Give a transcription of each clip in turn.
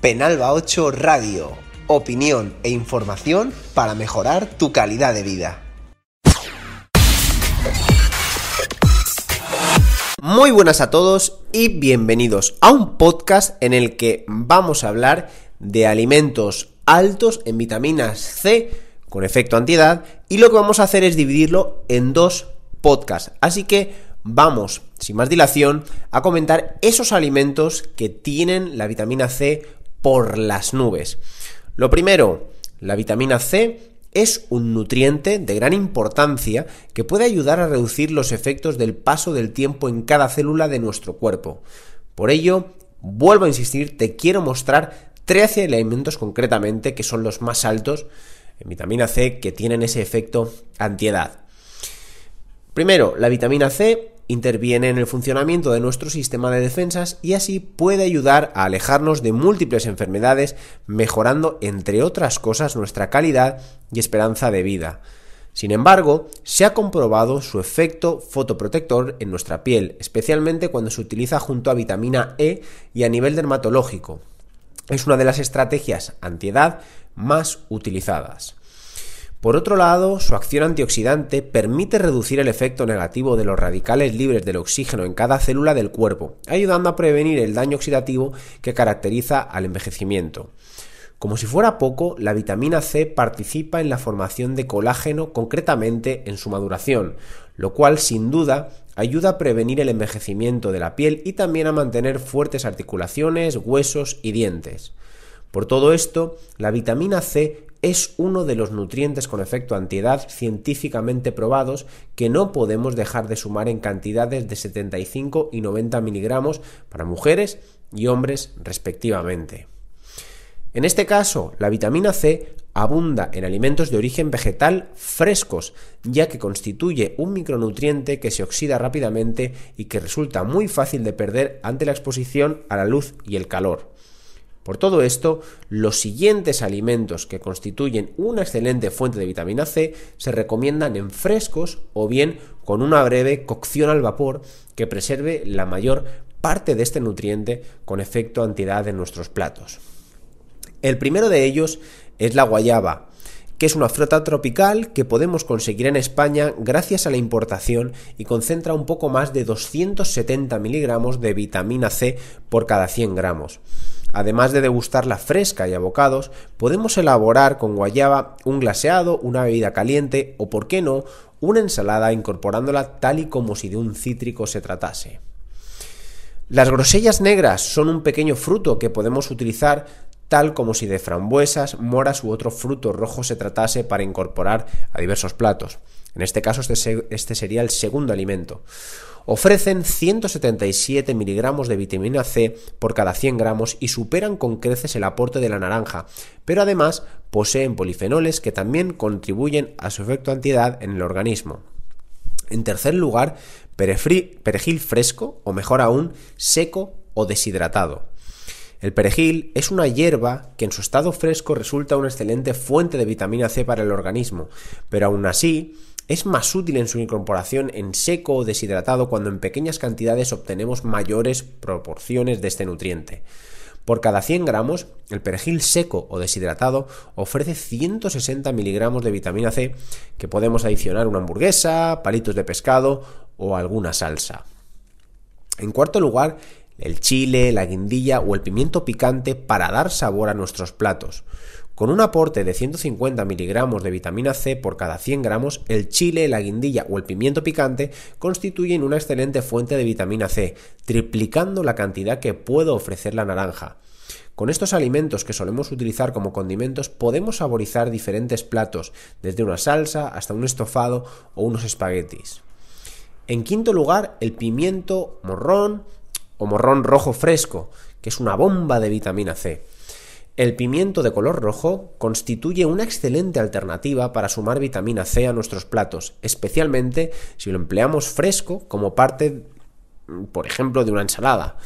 Penalba 8 Radio. Opinión e información para mejorar tu calidad de vida. Muy buenas a todos y bienvenidos a un podcast en el que vamos a hablar de alimentos altos en vitaminas C con efecto antiedad y lo que vamos a hacer es dividirlo en dos podcasts. Así que vamos, sin más dilación, a comentar esos alimentos que tienen la vitamina C por las nubes. Lo primero, la vitamina C es un nutriente de gran importancia que puede ayudar a reducir los efectos del paso del tiempo en cada célula de nuestro cuerpo. Por ello, vuelvo a insistir, te quiero mostrar 13 alimentos concretamente que son los más altos en vitamina C que tienen ese efecto antiedad. Primero, la vitamina C interviene en el funcionamiento de nuestro sistema de defensas y así puede ayudar a alejarnos de múltiples enfermedades, mejorando, entre otras cosas, nuestra calidad y esperanza de vida. Sin embargo, se ha comprobado su efecto fotoprotector en nuestra piel, especialmente cuando se utiliza junto a vitamina E y a nivel dermatológico. Es una de las estrategias antiedad más utilizadas. Por otro lado, su acción antioxidante permite reducir el efecto negativo de los radicales libres del oxígeno en cada célula del cuerpo, ayudando a prevenir el daño oxidativo que caracteriza al envejecimiento. Como si fuera poco, la vitamina C participa en la formación de colágeno, concretamente en su maduración, lo cual sin duda ayuda a prevenir el envejecimiento de la piel y también a mantener fuertes articulaciones, huesos y dientes. Por todo esto, la vitamina C es uno de los nutrientes con efecto antiedad científicamente probados que no podemos dejar de sumar en cantidades de 75 y 90 miligramos para mujeres y hombres respectivamente. En este caso, la vitamina C abunda en alimentos de origen vegetal frescos, ya que constituye un micronutriente que se oxida rápidamente y que resulta muy fácil de perder ante la exposición a la luz y el calor. Por todo esto, los siguientes alimentos que constituyen una excelente fuente de vitamina C se recomiendan en frescos o bien con una breve cocción al vapor que preserve la mayor parte de este nutriente con efecto antiedad en nuestros platos. El primero de ellos es la guayaba, que es una fruta tropical que podemos conseguir en España gracias a la importación y concentra un poco más de 270 miligramos de vitamina C por cada 100 gramos. Además de degustarla fresca y a bocados, podemos elaborar con guayaba un glaseado, una bebida caliente o, por qué no, una ensalada incorporándola tal y como si de un cítrico se tratase. Las grosellas negras son un pequeño fruto que podemos utilizar tal como si de frambuesas, moras u otro fruto rojo se tratase para incorporar a diversos platos. En este caso, este, este sería el segundo alimento ofrecen 177 miligramos de vitamina C por cada 100 gramos y superan con creces el aporte de la naranja, pero además poseen polifenoles que también contribuyen a su efecto antiedad en el organismo. En tercer lugar, perejil fresco, o mejor aún, seco o deshidratado. El perejil es una hierba que en su estado fresco resulta una excelente fuente de vitamina C para el organismo, pero aún así es más útil en su incorporación en seco o deshidratado cuando en pequeñas cantidades obtenemos mayores proporciones de este nutriente. Por cada 100 gramos, el perejil seco o deshidratado ofrece 160 miligramos de vitamina C que podemos adicionar a una hamburguesa, palitos de pescado o alguna salsa. En cuarto lugar, el chile, la guindilla o el pimiento picante para dar sabor a nuestros platos. Con un aporte de 150 miligramos de vitamina C por cada 100 gramos, el chile, la guindilla o el pimiento picante constituyen una excelente fuente de vitamina C, triplicando la cantidad que puede ofrecer la naranja. Con estos alimentos que solemos utilizar como condimentos podemos saborizar diferentes platos, desde una salsa hasta un estofado o unos espaguetis. En quinto lugar, el pimiento morrón o morrón rojo fresco, que es una bomba de vitamina C. El pimiento de color rojo constituye una excelente alternativa para sumar vitamina C a nuestros platos, especialmente si lo empleamos fresco como parte, por ejemplo, de una ensalada.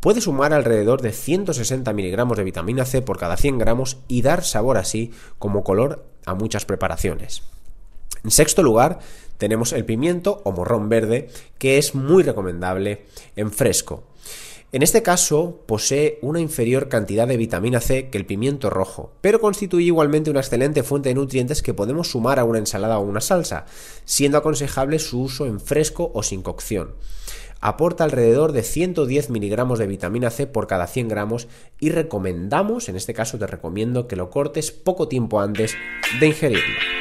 Puede sumar alrededor de 160 miligramos de vitamina C por cada 100 gramos y dar sabor así como color a muchas preparaciones. En sexto lugar, tenemos el pimiento o morrón verde, que es muy recomendable en fresco. En este caso, posee una inferior cantidad de vitamina C que el pimiento rojo, pero constituye igualmente una excelente fuente de nutrientes que podemos sumar a una ensalada o una salsa, siendo aconsejable su uso en fresco o sin cocción. Aporta alrededor de 110 miligramos de vitamina C por cada 100 gramos y recomendamos, en este caso te recomiendo que lo cortes poco tiempo antes de ingerirlo.